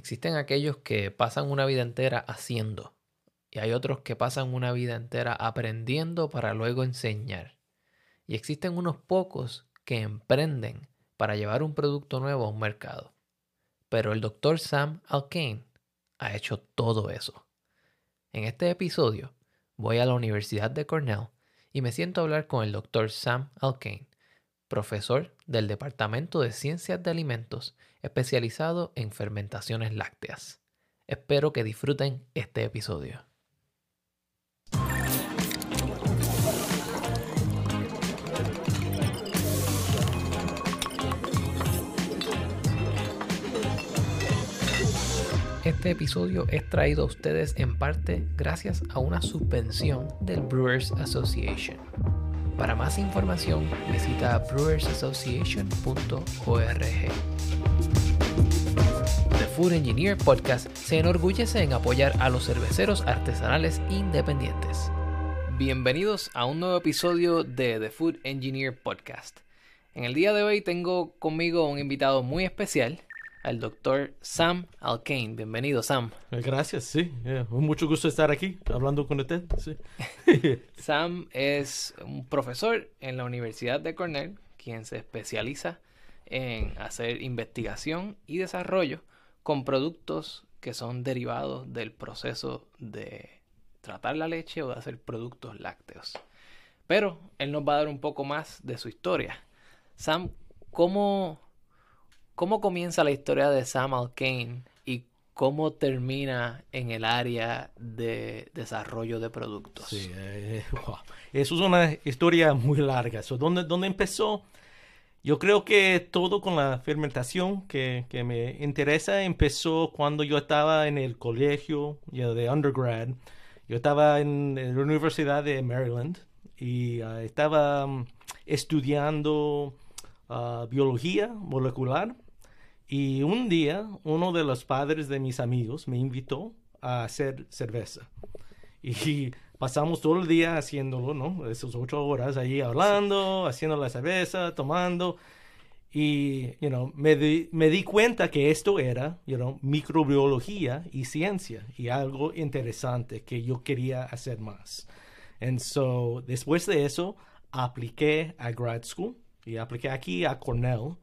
Existen aquellos que pasan una vida entera haciendo y hay otros que pasan una vida entera aprendiendo para luego enseñar. Y existen unos pocos que emprenden para llevar un producto nuevo a un mercado. Pero el Dr. Sam Alkane ha hecho todo eso. En este episodio voy a la Universidad de Cornell y me siento a hablar con el Dr. Sam Alkane, profesor del Departamento de Ciencias de Alimentos especializado en fermentaciones lácteas. Espero que disfruten este episodio. Este episodio es traído a ustedes en parte gracias a una subvención del Brewers Association. Para más información visita brewersassociation.org. The Food Engineer Podcast se enorgullece en apoyar a los cerveceros artesanales independientes. Bienvenidos a un nuevo episodio de The Food Engineer Podcast. En el día de hoy tengo conmigo un invitado muy especial al doctor Sam Alkane. Bienvenido, Sam. Eh, gracias, sí. Eh, mucho gusto estar aquí hablando con usted. Sam es un profesor en la Universidad de Cornell, quien se especializa en hacer investigación y desarrollo con productos que son derivados del proceso de tratar la leche o de hacer productos lácteos. Pero él nos va a dar un poco más de su historia. Sam, ¿cómo ¿Cómo comienza la historia de Sam Alkane y cómo termina en el área de desarrollo de productos? Sí, eh, eso es una historia muy larga. ¿dónde, ¿Dónde empezó? Yo creo que todo con la fermentación que, me interesa empezó cuando yo estaba en el colegio de undergrad. Yo estaba en, la Universidad de Maryland y ah, estaba mm, estudiando ah, biología molecular y un día, uno de los padres de mis amigos me invitó a hacer cerveza. Y pasamos todo el día haciéndolo, ¿no? Esas ocho horas ahí hablando, haciendo la cerveza, tomando. Y, you know, me di, me di cuenta que esto era, you know, microbiología y ciencia y algo interesante que yo quería hacer más. And so, después de eso, apliqué a grad school y apliqué aquí a Cornell.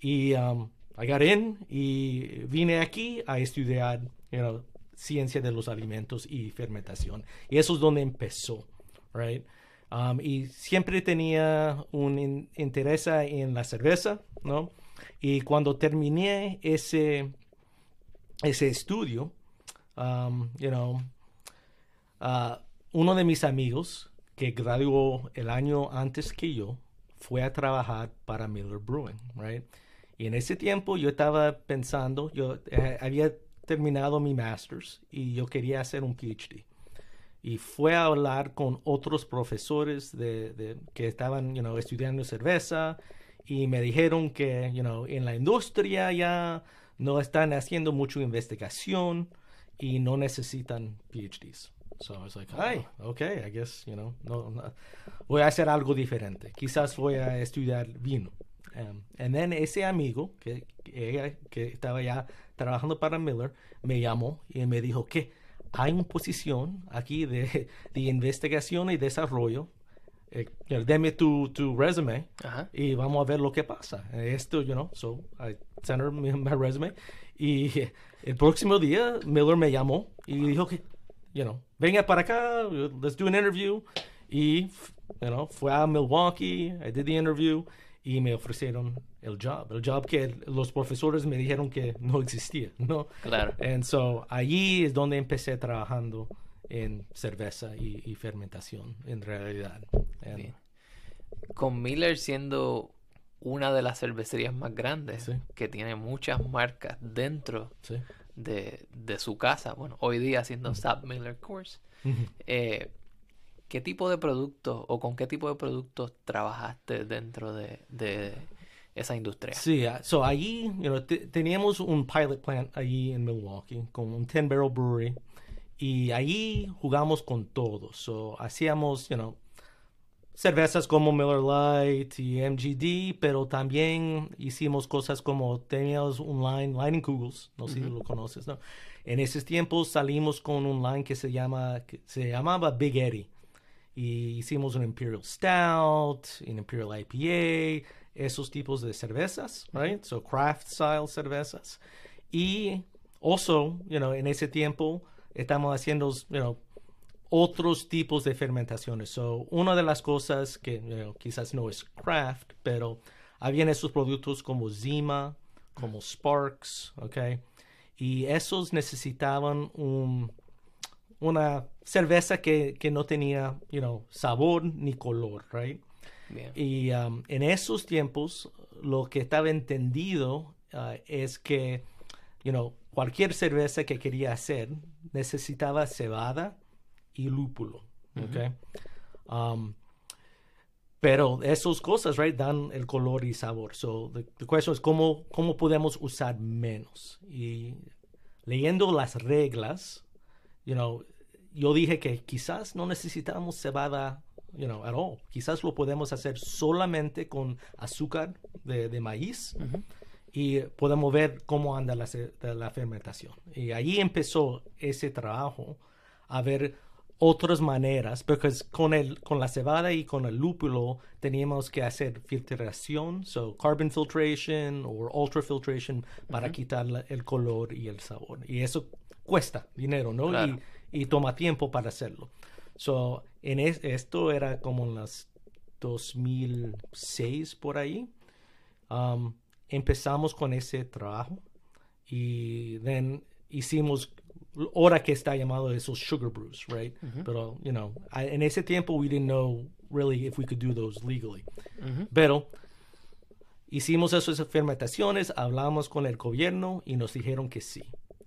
Y um, I got in y vine aquí a estudiar ciencia de los alimentos y fermentación. Y eso es donde empezó, right? Um, y siempre tenía un interés en la cerveza, ¿no? Y cuando terminé ese, ese estudio, um, you know, uh, uno de mis amigos que graduó el año antes que yo fue a trabajar para Miller Brewing, right? Y en ese tiempo yo estaba pensando, yo eh, había terminado mi master's y yo quería hacer un PhD. Y fue a hablar con otros profesores de, que estaban you know, estudiando cerveza y me dijeron que you know, en la industria ya no están haciendo mucha investigación y no necesitan PhDs. So I was like, hey, okay, I guess, you know, no, voy a hacer algo diferente. Quizás voy a estudiar vino. Um, and then ese amigo que, que, estaba ya trabajando para Miller me llamó y me dijo que hay una posición aquí de, de investigación y desarrollo. Eh, deme tu, tu resume y vamos a ver lo que pasa. Esto, you know, so I sent her my, resume. Y el próximo día Miller me llamó y dijo que, you know, venga para acá, let's do an interview. Y, you know, fue a Milwaukee, I did the interview y me ofrecieron el job, el job que los profesores me dijeron que no existía, ¿no? Claro. And so allí es donde empecé trabajando en cerveza y, fermentación, en realidad. Con Miller siendo una de las cervecerías más grandes, que tiene muchas marcas dentro de, de, su casa, bueno, hoy día siendo uh Miller Course, eh, ¿qué tipo de productos o con qué tipo de productos trabajaste dentro de, esa industria? Sí, ah, so allí teníamos un pilot plant allí en Milwaukee con un 10 barrel brewery y allí jugamos con todo. So hacíamos, you know, cervezas como Miller Lite y MGD, pero también hicimos cosas como teníamos un line, Line Kugels, no sé si lo conoces, ¿no? En esos tiempos salimos con un line que se llama, que se llamaba Big Eddie. Y hicimos un Imperial Stout, un Imperial IPA, esos tipos de cervezas, right? So craft style cervezas. Y also, you know, en ese tiempo estamos haciendo, you know, otros tipos de fermentaciones. So, una de las cosas que quizás no es craft, pero habían esos productos como Zima, como Sparks, ¿ok? Y esos necesitaban un, una cerveza que, que, no tenía, you know, sabor ni color, right? Y um, en esos tiempos, lo que estaba entendido uh, es que, you know, cualquier cerveza que quería hacer necesitaba cebada, y lúpulo. okay? Um, pero esas cosas, right, dan el color y sabor. So, the, the question es cómo, cómo podemos usar menos. Y leyendo las reglas, you know, yo dije que quizás no necesitamos cebada, you know, at all. Quizás lo podemos hacer solamente con azúcar de, de maíz. Y podemos ver cómo anda la, la fermentación. Y ahí empezó ese trabajo a ver otras maneras, porque con, el, con la cebada y con el lúpulo teníamos que hacer filtración, so carbon filtration o ultrafiltration para quitar el color y el sabor. Y eso cuesta dinero, ¿no? Y, y, toma tiempo para hacerlo. So, en esto era como en las 2006 por ahí. Um, empezamos con ese trabajo y then hicimos ahora que está llamado esos sugar brews, right? Pero, you know, en ese tiempo we didn't know really if we could do those legally. Pero hicimos esas fermentaciones, hablamos con el gobierno y nos dijeron que sí.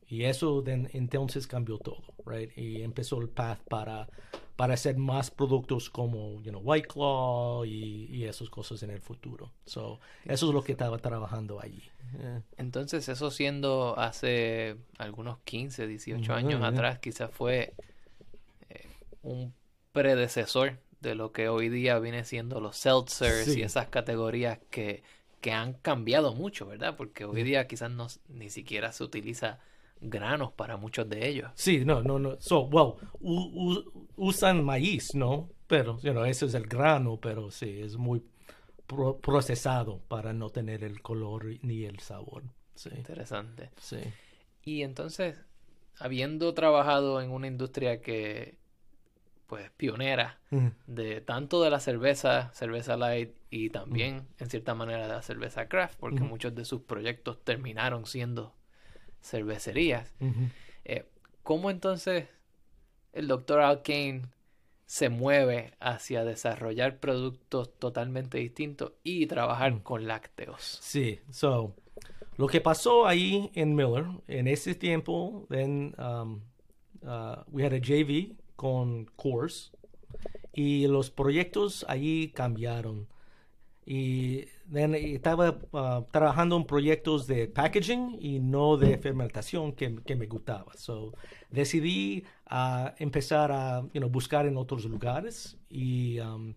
Y eso entonces cambió todo, right? Y empezó el path para, para hacer más productos como, you know, White Claw y, y esas cosas en el futuro. So, eso es lo que estaba trabajando allí. Entonces, eso siendo hace algunos 15, 18 años atrás, quizás fue eh, un predecesor de lo que hoy día viene siendo los seltzers y esas categorías que, que han cambiado mucho, ¿verdad? Porque hoy día quizás no, ni siquiera se utiliza granos para muchos de ellos. Sí, no, no, no. So, well, usan maíz, ¿no? Pero, you know, ese es el grano, pero sí, es muy procesado para no tener el color ni el sabor. Interesante. Sí. Y entonces, habiendo trabajado en una industria que, pues, pionera de tanto de la cerveza, cerveza light y también, en cierta manera, de la cerveza craft, porque muchos de sus proyectos terminaron siendo cervecerías. Eh, ¿Cómo entonces el doctor Alkane se mueve hacia desarrollar productos totalmente distintos y trabajar mm. con lácteos. Sí, so, lo que pasó ahí en Miller, en ese tiempo, then um, uh, we had a JV con Coors y los proyectos allí cambiaron. Y estaba uh, trabajando en proyectos de packaging y no de fermentación que, que me gustaba. So, decidí uh, empezar a buscar en otros lugares y um,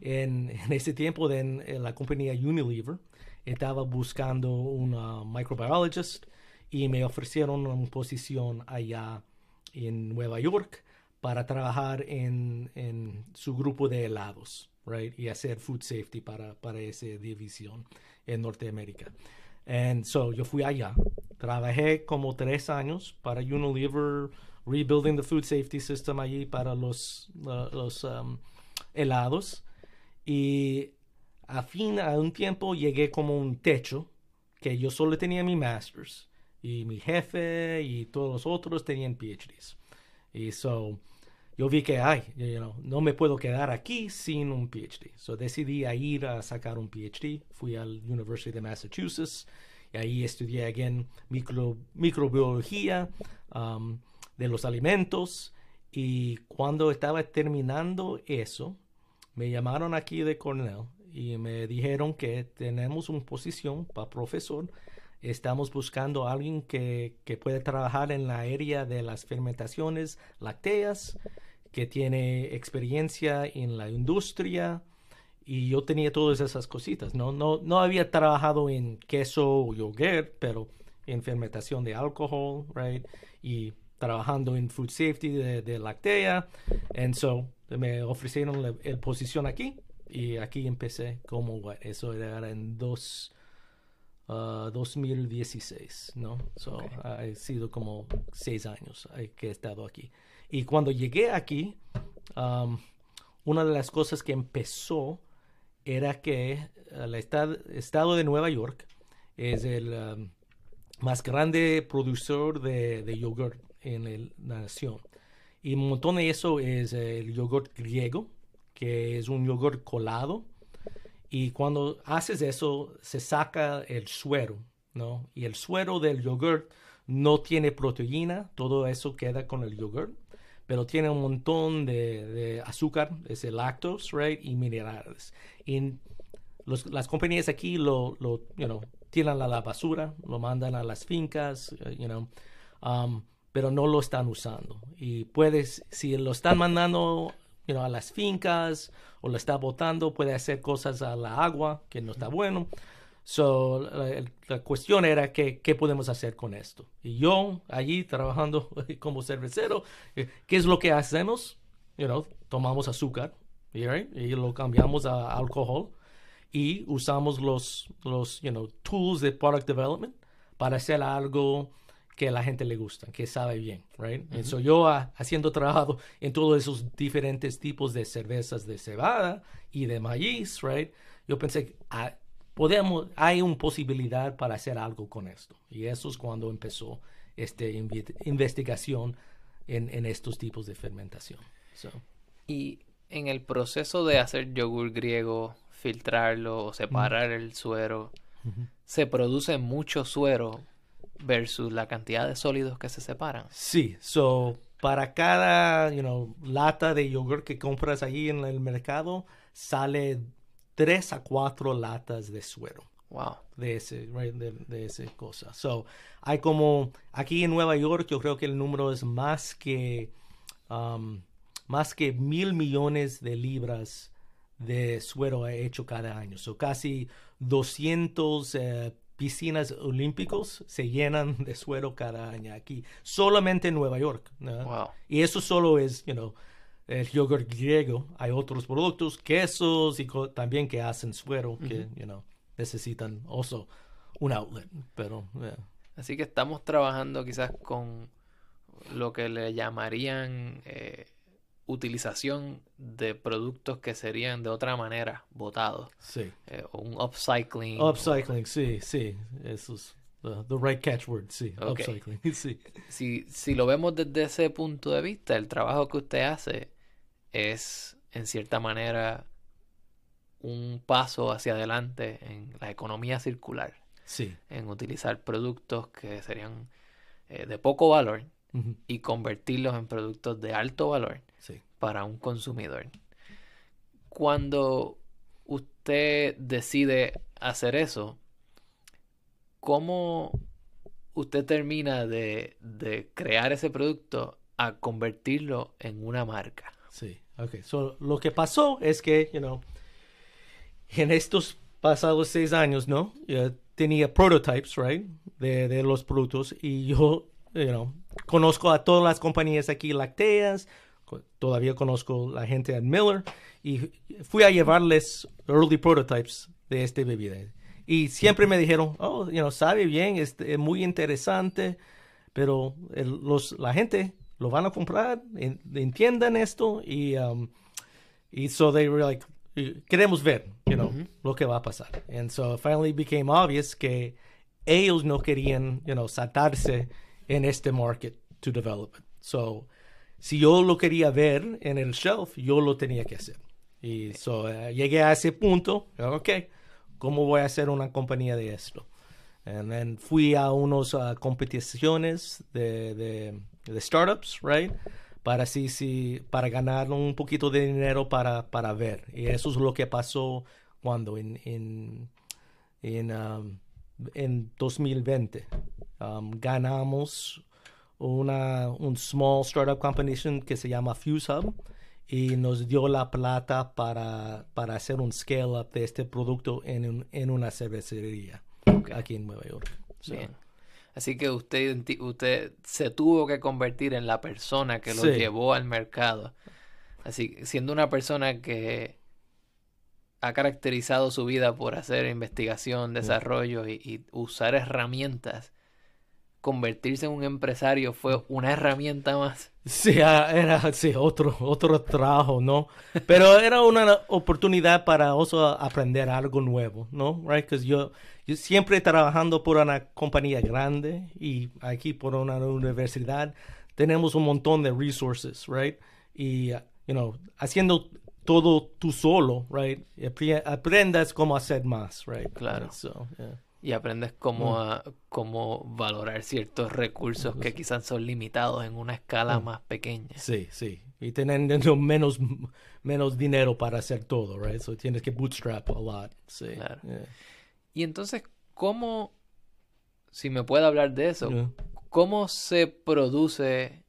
en, en, ese tiempo en, la compañía Unilever estaba buscando un microbiologist y me ofrecieron una posición allá en Nueva York para trabajar en, en su grupo de helados right? Y hacer food safety para, para esa división en Norteamérica. And so yo fui allá, trabajé como tres años para Unilever, rebuilding the food safety system allí para los, los um, helados. Y a fin, a un tiempo llegué como un techo, que yo solo tenía mi master's. Y mi jefe y todos los otros tenían PhDs. Y so, yo vi que, ay, no me puedo quedar aquí sin un PhD. So decidí ir a sacar un PhD. Fui al University de Massachusetts y ahí estudié again micro, microbiología um, de los alimentos. Y cuando estaba terminando eso, me llamaron aquí de Cornell y me dijeron que tenemos una posición para profesor. Estamos buscando a alguien que, que puede trabajar en la área de las fermentaciones lácteas que tiene experiencia en la industria y yo tenía todas esas cositas, ¿no? No, no había trabajado en queso o yogurt, pero en fermentación de alcohol, right? Y trabajando en food safety de, de lactea. And so me ofrecieron la, posición aquí y aquí empecé como, eso era en dos, 2016, uh, ¿no? So, ha sido como seis años eh, que he estado aquí. Y cuando llegué aquí, una de las cosas que empezó era que el estado, de Nueva York es el más grande productor de, de yogurt en la nación. Y un montón de eso es el yogurt griego, que es un yogurt colado. Y cuando haces eso, se saca el suero, ¿no? Y el suero del yogurt no tiene proteína, todo eso queda con el yogurt pero tiene un montón de, azúcar, es el lactose, right, y minerales. Y las compañías aquí lo, lo you know, tiran a la basura, lo mandan a las fincas, uh, you know, um, pero no lo están usando. Y puedes, si lo están mandando you know, a las fincas o lo está botando, puede hacer cosas a la agua que no está bueno. So, la, cuestión era que, qué podemos hacer con esto. Y yo allí trabajando como cervecero, eh, ¿qué es lo que hacemos? You know, tomamos azúcar y lo cambiamos a alcohol y usamos los, los you know, tools de product development para hacer algo que a la gente le gusta, que sabe bien, right? So yo haciendo trabajo en todos esos diferentes tipos de cervezas de cebada y de maíz, right? Yo pensé, ah, podemos, hay una posibilidad para hacer algo con esto. Y eso es cuando empezó esta investigación en, en, estos tipos de fermentación. Y en el proceso de hacer yogur griego, filtrarlo o separar el suero, se produce mucho suero versus la cantidad de sólidos que se separan. Sí, so para cada you know, lata de yogur que compras ahí en el mercado sale tres a cuatro latas de suero. Wow. De ese, de, de esa cosa. So, hay como, aquí en Nueva York yo creo que el número es más que, um, más que mil millones de libras de suero hecho cada año. So, casi 200 eh, piscinas olímpicos se llenan de suero cada año aquí. Solamente en Nueva York. Wow. Y eso solo es, you know, el yogurt griego, hay otros productos, quesos y también que hacen suero que, you know, necesitan also un outlet, pero Así que estamos trabajando quizás con lo que le llamarían eh, utilización de productos que serían de otra manera botados. Sí. Eh, un upcycling. Upcycling, sí, sí. Eso es the, right catchword, sí. Upcycling, sí. Si, si lo vemos desde ese punto de vista, el trabajo que usted hace es en cierta manera un paso hacia adelante en la economía circular. Sí. En utilizar productos que serían eh, de poco valor y convertirlos en productos de alto valor para un consumidor. Cuando usted decide hacer eso, ¿cómo usted termina de, de crear ese producto a convertirlo en una marca? Sí. Ok, so lo que pasó es que, you know, en estos pasados seis años, ¿no? Yo tenía prototypes, right, de, de, los productos y yo, you know, conozco a todas las compañías aquí lácteas, todavía conozco la gente en Miller y fui a llevarles early prototypes de este bebida. Y siempre me dijeron, oh, you know, sabe bien, es, es muy interesante, pero el, los, la gente lo van a comprar, entiendan esto y, um, y so they were like, queremos ver, you know, lo que va a pasar. And so it finally became obvious que ellos no querían, you know, saltarse en este market to develop it. So, si yo lo quería ver en el shelf, yo lo tenía que hacer. Y so, uh, llegué a ese punto, ok, ¿cómo voy a hacer una compañía de esto? And then fui a unas uh, competiciones de, de de startups, right? Para así, sí, para ganar un poquito de dinero para, para ver. Y eso es lo que pasó cuando en, en, en, um, en 2020 um, ganamos una, un small startup competition que se llama Fuse Hub y nos dio la plata para, para hacer un scale up de este producto en, un- en una cervecería aquí en Nueva York. So, Bien. Así que usted, usted se tuvo que convertir en la persona que lo Sí. llevó al mercado. Así, siendo una persona que ha caracterizado su vida por hacer investigación, desarrollo y, y usar herramientas, convertirse en un empresario fue una herramienta más. Sí, ah, era sí, otro, otro trabajo, ¿no? Pero era una oportunidad para also aprender algo nuevo, ¿no? Right? Because yo, yo siempre trabajando por una compañía grande y aquí por una universidad tenemos un montón de resources, right? Y, uh, you know, haciendo todo tú solo, right? Aprendas cómo hacer más, right? Claro. So, yeah. Y aprendes cómo, a- cómo valorar ciertos recursos que quizás son limitados en una escala más pequeña. Sí, sí. Y teniendo menos, menos dinero para hacer todo, right? So tienes que bootstrap a lot. Sí. Claro. yeah. Y entonces, ¿cómo, si me puede hablar de eso, cómo se produce,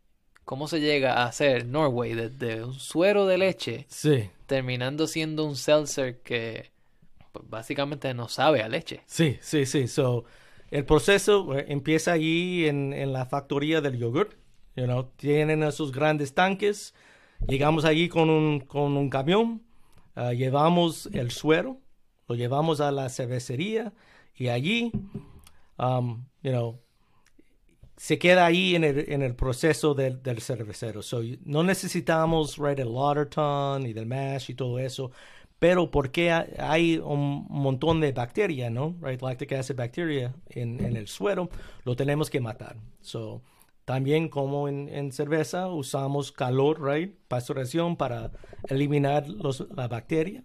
cómo se llega a hacer Norway desde un suero de leche, Sí, terminando siendo un seltzer que pues, básicamente no sabe a leche? sí, sí, sí. So, el proceso eh, empieza allí en, en la factoría del yogurt. You know, tienen esos grandes tanques. Llegamos allí con un, con un camión. ah, llevamos el suero. Lo llevamos a la cervecería. Y allí, um, you know, se queda ahí en el, en el proceso del, del cervecero. So, no necesitamos right, el Lauderton y del mash y todo eso, pero porque ha- hay un montón de bacteria, ¿no? Right, lactic acid bacteria en, en el suero, lo tenemos que matar. So, también como en, en cerveza usamos calor, right, pasteurización para eliminar los, la bacteria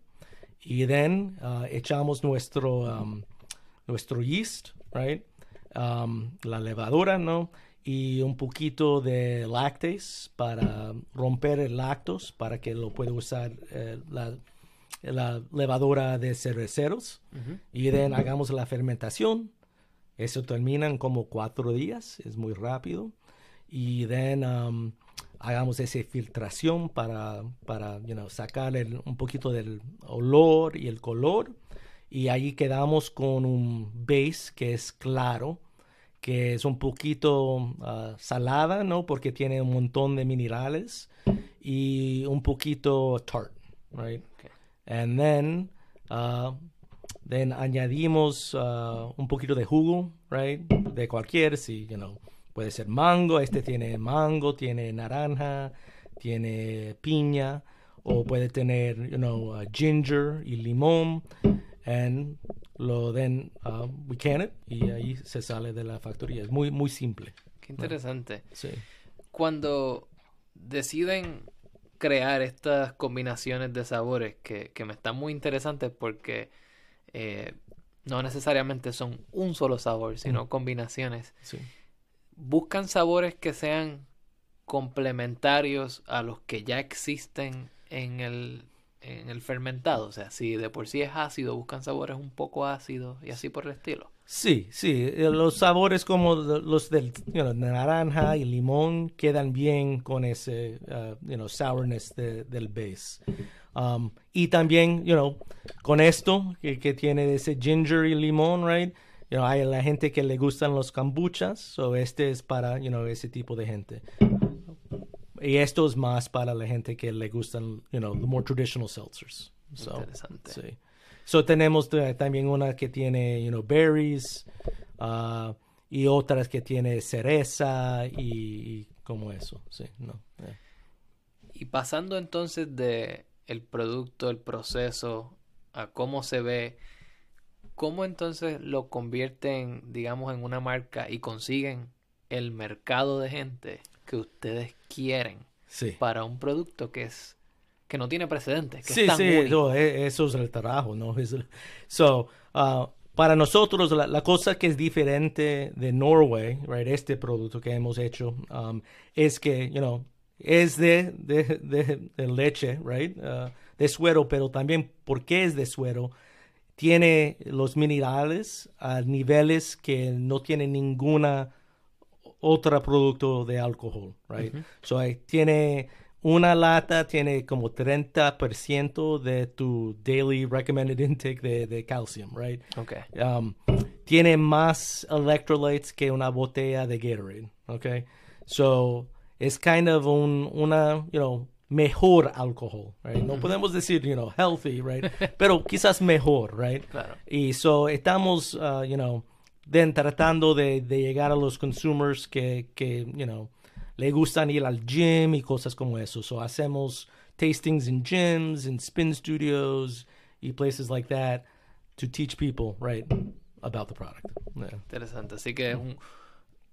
y then uh, echamos nuestro um, nuestro yeast, right? Um, la levadura, ¿no? Y un poquito de lactase para romper el lactos para que lo pueda usar eh, la, la levadura de cerveceros. Y then hagamos la fermentación. Eso termina en como cuatro días, es muy rápido. Y then um, hagamos esa filtración para, para you know, sacar el- un poquito del olor y el color. Y ahí quedamos con un base que es claro, que es un poquito ah, salada, ¿no? Porque tiene un montón de minerales y un poquito tart, right? Okay. And then, uh, then añadimos uh, un poquito de jugo, right? De cualquier, si, you know, puede ser mango, este tiene mango, tiene naranja, tiene piña, o puede tener, you know, uh, ginger y limón, and lo then uh, we can it y ahí se sale de la factoría. Es muy, muy simple. Qué interesante. Sí. Cuando deciden crear estas combinaciones de sabores que, que me están muy interesantes porque eh, no necesariamente son un solo sabor, sino combinaciones. sí. Buscan sabores que sean complementarios a los que ya existen en el, en el fermentado. O sea, si de por sí es ácido, buscan sabores un poco ácidos y así por el estilo. Sí, sí, eh, los sabores como los del naranja y limón quedan bien con ese uh, you know, sourness de- del base. Um, y también, you know, con esto que, que tiene ese ginger y limón, right? You know, hay la gente que le gustan los kombuchas, so este es para, you know, ese tipo de gente. Y esto es más para la gente que le gustan, you know, the more traditional seltzers. So, Interesante. Sí. So tenemos también una que tiene, you know, berries ah, y otras que tiene cereza y, y como eso, sí, no. Y pasando entonces de el producto, el proceso, a cómo se ve, ¿cómo entonces lo convierten, digamos, en una marca y consiguen el mercado de gente que ustedes quieren Sí. para un producto que es que no tiene precedentes, que Sí, es tan sí, no, eso es el trabajo, ¿no? Es so, ah, para nosotros, la, la cosa que es diferente de Norway, right, este producto que hemos hecho, um, es que, you know, es de, de, de- de leche, right, ah, de suero, pero también porque es de suero, tiene los minerales a niveles que no tiene ninguna otro producto de alcohol, right? So ahí tiene una lata tiene como 30% de tu daily recommended intake de, de calcium, right? Ok. Um, tiene más electrolytes que una botella de Gatorade, okay? So it's kind of un, una, you know, mejor alcohol, right? No podemos decir, you know, healthy, right? Pero quizás mejor, right? Claro. Y so estamos, uh, you know, then tratando de, de llegar a los consumers que, que, you know, le gustan ir al gym y cosas como eso. So hacemos tastings in gyms, in spin studios y places like that to teach people, right, about the product. Yeah. Interesante. Así que es un,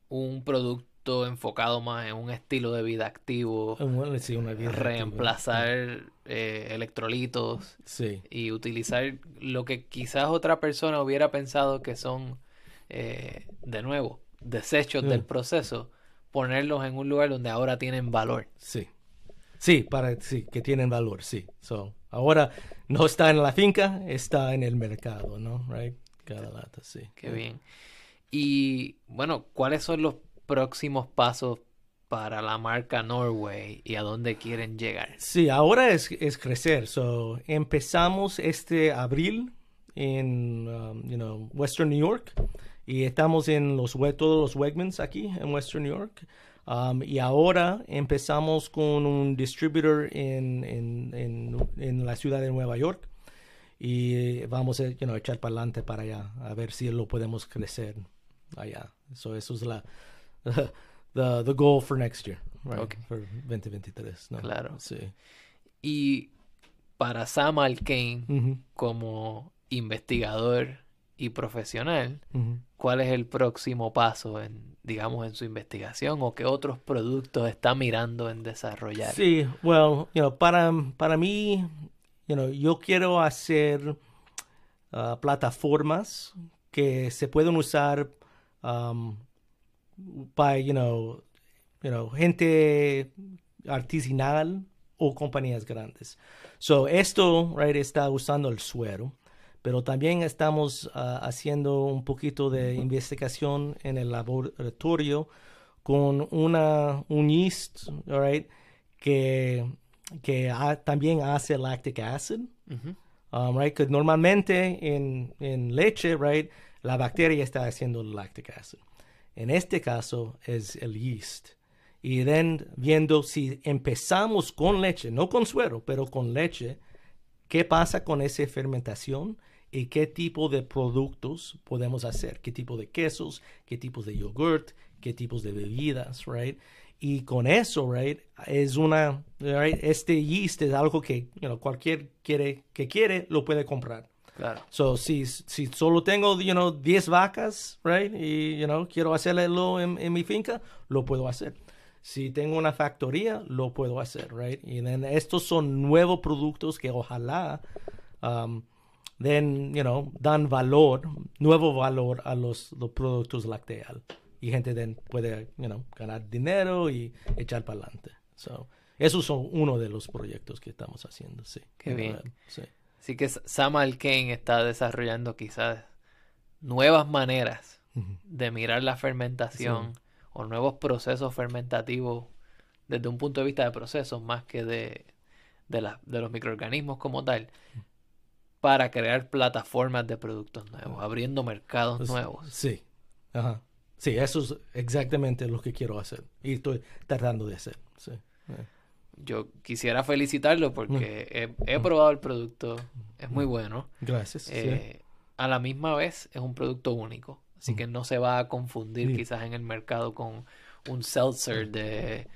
un producto enfocado más en un estilo de vida activo, una vida reemplazar eh, electrolitos Sí. y utilizar lo que quizás otra persona hubiera pensado que son, eh, de nuevo, desechos del Mm. proceso, ponerlos en un lugar donde ahora tienen valor. Sí. Sí, para sí, que tienen valor, sí. So, ahora no está en la finca, está en el mercado, ¿no? Right? Cada lata, sí. Qué bien. Y bueno, ¿cuáles son los próximos pasos para la marca Norway y a dónde quieren llegar? Sí, ahora es, crecer. So, empezamos este abril en um, you know, Western New York y estamos en los todos los Wegmans aquí en Western New York. Um, y ahora empezamos con un distributor en, en, en, en la ciudad de Nueva York y vamos a you know, echar para adelante para allá a ver si lo podemos crecer allá. So, eso es la the, the goal for next year, right? Okay. For 2023. ¿no? Claro. Sí. Y para Sam Alkane, Ujú, como investigador y profesional. ¿cuál es el próximo paso en, digamos, en su investigación o qué otros productos está mirando en desarrollar? Sí, well, you know, para, para mí, you know, yo quiero hacer uh, plataformas que se pueden usar um, para, you know, you know, gente artesanal o compañías grandes. So, esto, right, está usando el suero, pero también estamos uh, haciendo un poquito de investigación en el laboratorio con una, un yeast, all right, que, que ha- también hace lactic acid, um, right, que normalmente en, en leche, right, la bacteria está haciendo lactic acid. En este caso es el yeast. Y then viendo si empezamos con leche, no con suero, pero con leche, qué pasa con esa fermentación y qué tipo de productos podemos hacer, qué tipo de quesos, qué tipos de yogurt, qué tipos de bebidas, right? Y con eso, right, es una, right, este yeast es algo que, you know, cualquier quiere, que quiere lo puede comprar. Claro. So, si, si solo tengo, you know, 10 vacas, right, y, you know, quiero hacerlo en, en mi finca, lo puedo hacer. Si tengo una factoría, lo puedo hacer, right? Y then estos son nuevos productos que ojalá, um, then, you know, dan valor, nuevo valor a los, los productos lácteos. Y gente then puede, you know, ganar dinero y echar para adelante. So, esos son uno de los proyectos que estamos haciendo, sí. Qué bien. Sí. Así que Sam Alkane está desarrollando quizás nuevas maneras de mirar la fermentación o nuevos procesos fermentativos desde un punto de vista de procesos más que de, de, la- de los microorganismos como tal para crear plataformas de productos nuevos, abriendo mercados Pues, nuevos. Sí. Ajá. Sí, eso es exactamente lo que quiero hacer. Y estoy tratando de hacer. Sí. Eh, Yo quisiera felicitarlo porque he, he probado el producto, es muy bueno. Gracias. sí. Eh, a la misma vez es un producto único, así que no se va a confundir Sí. quizás en el mercado con un seltzer de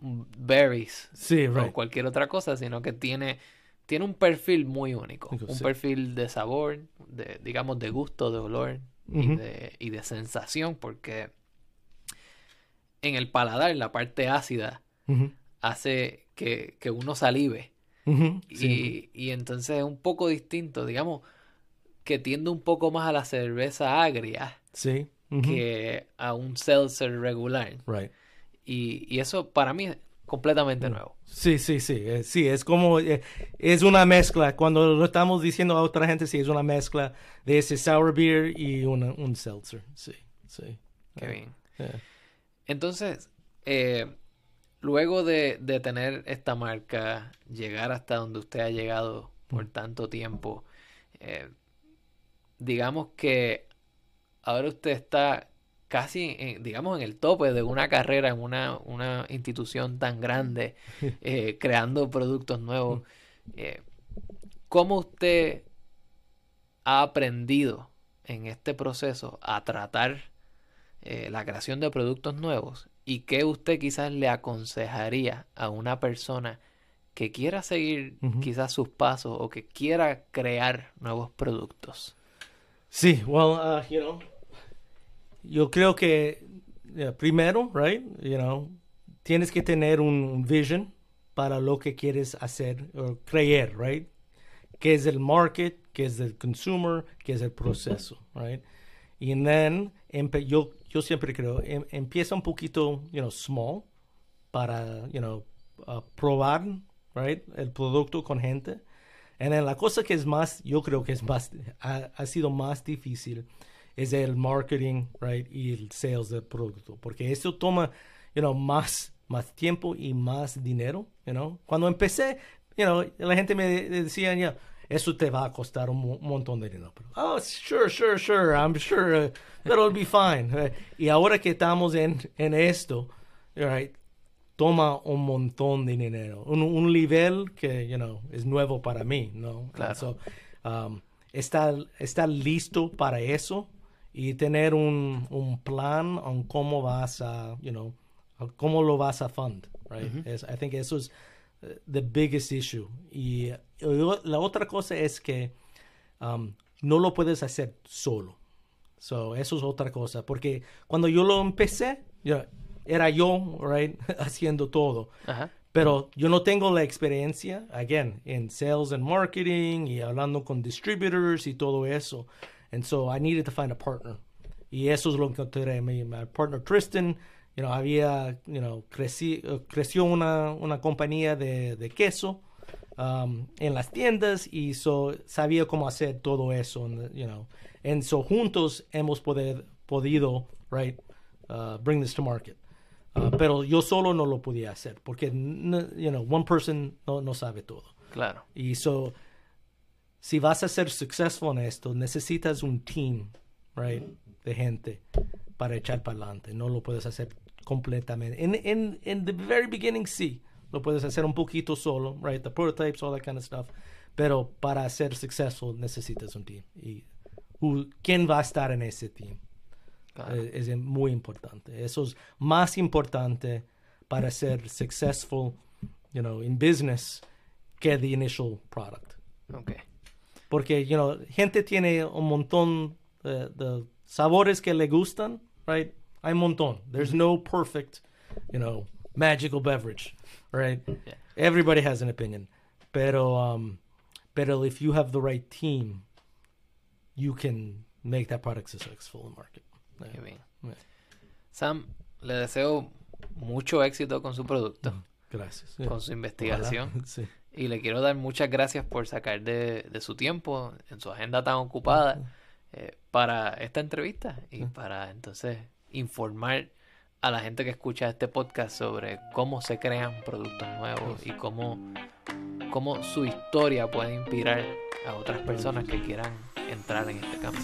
mm, berries Sí, o cualquier otra cosa, sino que tiene, tiene un perfil muy único, un perfil de sabor, de, digamos, de gusto, de olor y, de, y de sensación, porque en el paladar la parte ácida hace que, que uno salive. Y, y entonces es un poco distinto, digamos, que tiende un poco más a la cerveza agria Sí. que a un seltzer regular. Right. Y, y eso para mí es completamente Mm. nuevo. Sí, sí, sí. eh, sí, es como. eh, es una mezcla. Cuando lo estamos diciendo a otra gente, sí, es una mezcla de ese sour beer y una- un seltzer. Sí, sí. Qué Ah, bien. yeah. Entonces, eh, luego de, de, tener esta marca, llegar hasta donde usted ha llegado por tanto tiempo, eh, digamos que ahora usted está casi, en, digamos, en el tope de una carrera en una, una institución tan grande, eh, creando productos nuevos. Eh, ¿Cómo usted ha aprendido en este proceso a tratar eh, la creación de productos nuevos? ¿Y qué usted quizás le aconsejaría a una persona que quiera seguir quizás sus pasos o que quiera crear nuevos productos? Sí, well, uh, you know, yo creo que primero, right, you know, tienes que tener un vision para lo que quieres hacer o creer, right? ¿Qué es el market? ¿Qué es el consumer? ¿Qué es el proceso, right? Y then, yo, yo siempre creo, em, empieza un poquito, you know, small para, you know, probar, right, el producto con gente. Y la cosa que es más, yo creo que es más, ha, ha sido más difícil es el marketing, right, y el sales del producto, porque eso toma, you know, más, más tiempo y más dinero, you know. Cuando empecé, you know, la gente me decía, yeah, eso te va a costar un montón de dinero. oh, sure, sure, sure, I'm sure uh, that'll be fine. y ahora que estamos en, en esto, right, toma un montón de dinero, un, un nivel que, you know, es nuevo para mí, ¿no? Claro. So, um, está, está listo para eso y tener un, un plan en cómo vas a, you know, cómo lo vas a fund, right? es, I think eso es the biggest issue. Y la otra cosa es que um, no lo puedes hacer solo. So, eso es otra cosa, porque cuando yo lo empecé, era yo, right, haciendo todo. Pero yo no tengo la experiencia, again, en sales and marketing y hablando con distributors y todo eso. And so I needed to find a partner. Y eso es lo que encontré. Mi, mi partner Tristan, you know, había, you know, creci, creció una, una compañía de, de queso um, en las tiendas y so, sabía cómo hacer todo eso, you know. And so juntos hemos poder, podido, right, uh, bring this to market. Uh, pero yo solo no lo podía hacer porque, you know, one person no, no sabe todo. Claro. Y so, si vas a ser successful en esto, necesitas un team, right, de gente para echar para adelante. No lo puedes hacer completamente. En, en, en the very beginning, sí, lo puedes hacer un poquito solo, right, the prototypes, all that kind of stuff. Pero para ser successful necesitas un team. Y quién va a estar en ese team es, es, muy importante. Eso es más importante para ser successful, you know, in business que the initial product. Okay. Porque, you know, gente tiene un montón de, de sabores que le gustan, right? Hay un montón. There's no perfect, you know, magical beverage, right? Yeah. Everybody has an opinion. Pero, um, pero if you have the right team, you can make that product successful in the market. Yeah. bien. Yeah. Sam, le deseo mucho éxito con su producto. Gracias. Con su investigación. Sí. Y le quiero dar muchas gracias por sacar de, de su tiempo en su agenda tan ocupada eh, para esta entrevista y para entonces informar a la gente que escucha este podcast sobre cómo se crean productos nuevos y cómo, cómo su historia puede inspirar a otras personas que quieran entrar en este campo.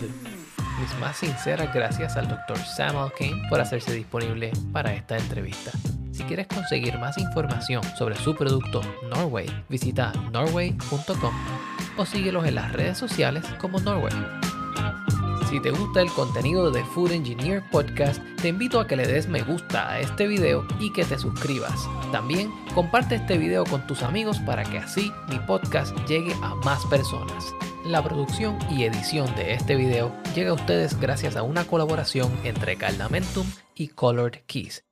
Mis más sinceras gracias al Dr. Sam Alkane por hacerse disponible para esta entrevista. Si quieres conseguir más información sobre su producto Norway, visita norway.com o síguelos en las redes sociales como Norway. Si te gusta el contenido de Food Engineer Podcast, te invito a que le des me gusta a este video y que te suscribas. También comparte este video con tus amigos para que así mi podcast llegue a más personas. La producción y edición de este video llega a ustedes gracias a una colaboración entre Caldamentum y Colored Keys.